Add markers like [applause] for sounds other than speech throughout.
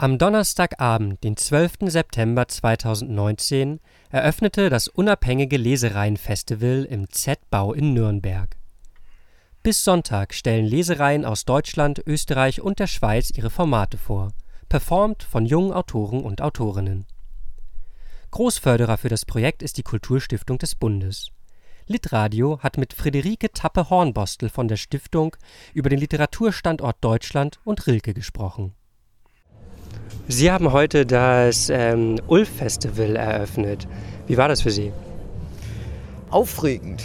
Am Donnerstagabend, den 12. September 2019, eröffnete das unabhängige Lesereihen-Festival im Z-Bau in Nürnberg. Bis Sonntag stellen Lesereihen aus Deutschland, Österreich und der Schweiz ihre Formate vor, performt von jungen Autoren und Autorinnen. Großförderer für das Projekt ist die Kulturstiftung des Bundes. Litradio hat mit Friederike Tappe-Hornbostel von der Stiftung über den Literaturstandort Deutschland und Rilke gesprochen Sie haben heute das ähm, Ulf-Festival eröffnet. Wie war das für Sie? Aufregend.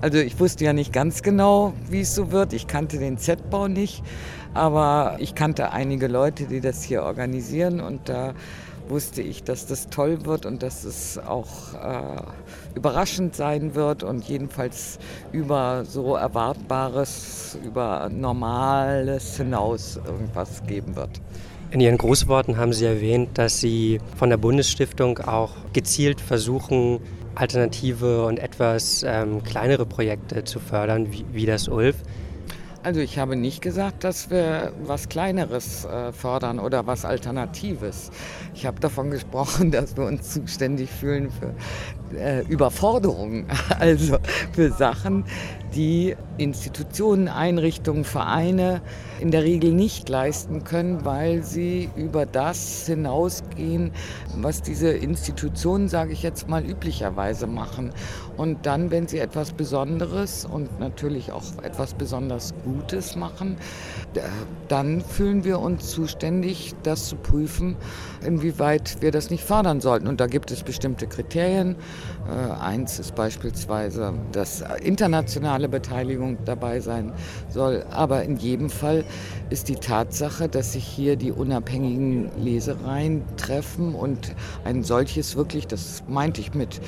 Also ich wusste ja nicht ganz genau, wie es so wird. Ich kannte den Z-Bau nicht, aber ich kannte einige Leute, die das hier organisieren und da wusste ich, dass das toll wird und dass es auch äh, überraschend sein wird und jedenfalls über so Erwartbares, über Normales hinaus irgendwas geben wird. In Ihren Grußworten haben Sie erwähnt, dass Sie von der Bundesstiftung auch gezielt versuchen, alternative und etwas ähm, kleinere Projekte zu fördern, wie, wie das ULF. Also ich habe nicht gesagt, dass wir was Kleineres äh, fördern oder was Alternatives. Ich habe davon [laughs] gesprochen, dass wir uns zuständig fühlen für äh, Überforderungen, [laughs] also für Sachen, die Institutionen, Einrichtungen, Vereine in der Regel nicht leisten können, weil sie über das hinausgehen, was diese Institutionen, sage ich jetzt mal, üblicherweise machen. Und dann, wenn sie etwas Besonderes und natürlich auch etwas besonders Gutes machen, dann fühlen wir uns zuständig, das zu prüfen, inwieweit wir das nicht fördern sollten. Und da gibt es bestimmte Kriterien. Äh, eins ist beispielsweise, dass internationale Beteiligung dabei sein soll. Aber in jedem Fall ist die Tatsache, dass sich hier die unabhängigen Lesereien treffen und ein solches wirklich, das meinte ich mit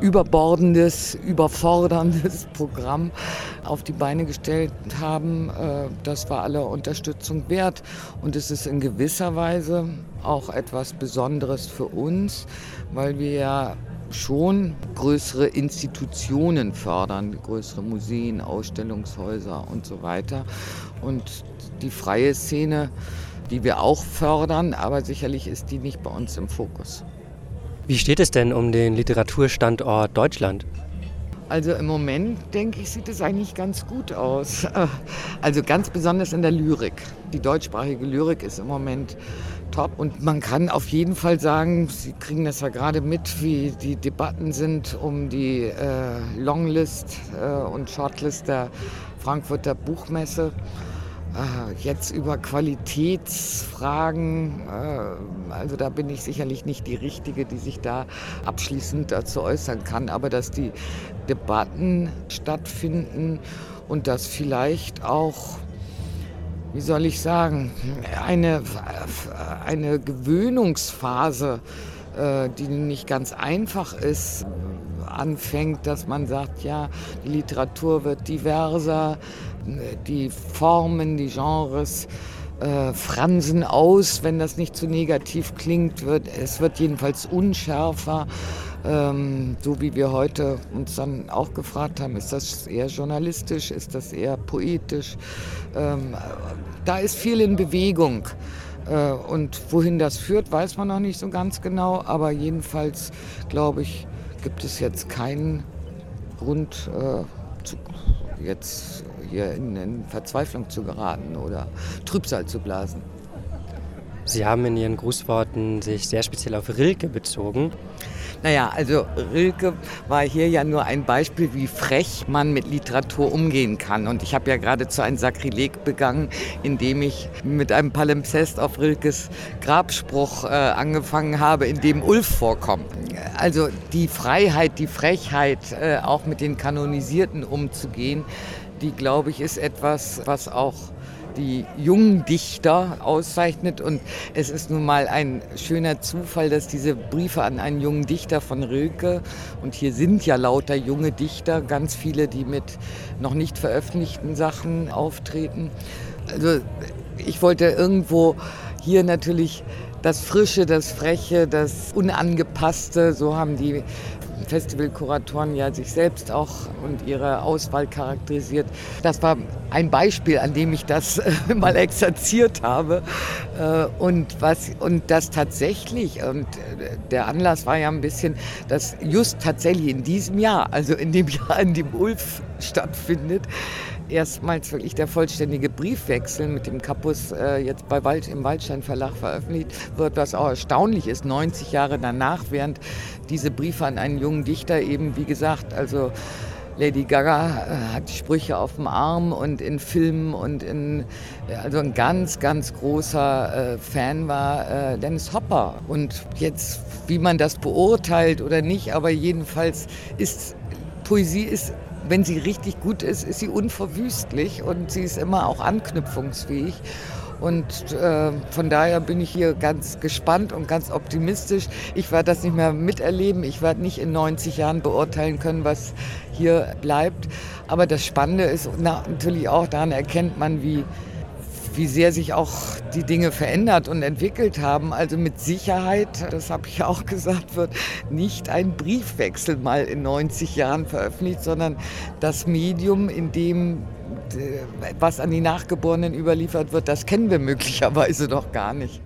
überbordendes, überforderndes [laughs] Programm auf die Beine gestellt haben, äh, das war aller Unterstützung wert. Und es ist in gewisser Weise auch etwas Besonderes für uns, weil wir ja schon größere Institutionen fördern, größere Museen, Ausstellungshäuser und so weiter. Und die freie Szene, die wir auch fördern, aber sicherlich ist die nicht bei uns im Fokus. Wie steht es denn um den Literaturstandort Deutschland? Also im Moment, denke ich, sieht es eigentlich ganz gut aus. [laughs] Also ganz besonders in der Lyrik. Die deutschsprachige Lyrik ist im Moment top. Und man kann auf jeden Fall sagen, Sie kriegen das ja gerade mit, wie die Debatten sind um die äh, Longlist äh, und Shortlist der Frankfurter Buchmesse. Äh, jetzt über Qualitätsfragen, äh, also da bin ich sicherlich nicht die Richtige, die sich da abschließend dazu äußern kann, aber dass die Debatten stattfinden und dass vielleicht auch wie soll ich sagen, eine, eine Gewöhnungsphase, äh, die nicht ganz einfach ist, anfängt, dass man sagt, ja, die Literatur wird diverser, die Formen, die Genres äh, fransen aus, wenn das nicht zu negativ klingt, wird, es wird jedenfalls unschärfer. Ähm, so wie wir heute uns dann auch gefragt haben, ist das eher journalistisch, ist das eher poetisch? Ähm, da ist viel in Bewegung. Äh, und wohin das führt, weiß man noch nicht so ganz genau. Aber jedenfalls, glaube ich, gibt es jetzt keinen Grund, äh, zu, jetzt hier in, in Verzweiflung zu geraten oder Trübsal zu blasen. Sie haben in Ihren Grußworten sich sehr speziell auf Rilke bezogen. Naja, also Rilke war hier ja nur ein Beispiel, wie frech man mit Literatur umgehen kann. Und ich habe ja geradezu ein Sakrileg begangen, indem ich mit einem Palimpsest auf Rilkes Grabspruch äh, angefangen habe, in dem Ulf vorkommt. Also die Freiheit, die Frechheit, äh, auch mit den Kanonisierten umzugehen, die, glaube ich, ist etwas, was auch die jungen Dichter auszeichnet. Und es ist nun mal ein schöner Zufall, dass diese Briefe an einen jungen Dichter von Rilke, und hier sind ja lauter junge Dichter, ganz viele, die mit noch nicht veröffentlichten Sachen auftreten. Also ich wollte irgendwo hier natürlich das Frische, das Freche, das Unangepasste, so haben die Festivalkuratoren ja sich selbst auch und ihre Auswahl charakterisiert. Das war ein Beispiel, an dem ich das äh, mal exerziert habe. Äh, und, was, und das tatsächlich, und äh, der Anlass war ja ein bisschen, dass just tatsächlich in diesem Jahr, also in dem Jahr, in dem Ulf stattfindet, erstmals wirklich der vollständige Briefwechsel mit dem Kapus äh, jetzt bei Wald, im Waldstein Verlag veröffentlicht wird, was auch erstaunlich ist, 90 Jahre danach, während diese Briefe an einen jungen Dichter eben, wie gesagt, also Lady Gaga äh, hat Sprüche auf dem Arm und in Filmen und in, also ein ganz, ganz großer äh, Fan war äh, Dennis Hopper. Und jetzt, wie man das beurteilt oder nicht, aber jedenfalls ist Poesie ist wenn sie richtig gut ist, ist sie unverwüstlich und sie ist immer auch anknüpfungsfähig. Und äh, von daher bin ich hier ganz gespannt und ganz optimistisch. Ich werde das nicht mehr miterleben. Ich werde nicht in 90 Jahren beurteilen können, was hier bleibt. Aber das Spannende ist na, natürlich auch, daran erkennt man, wie wie sehr sich auch die Dinge verändert und entwickelt haben. Also mit Sicherheit, das habe ich auch gesagt, wird nicht ein Briefwechsel mal in 90 Jahren veröffentlicht, sondern das Medium, in dem äh, was an die Nachgeborenen überliefert wird, das kennen wir möglicherweise noch gar nicht.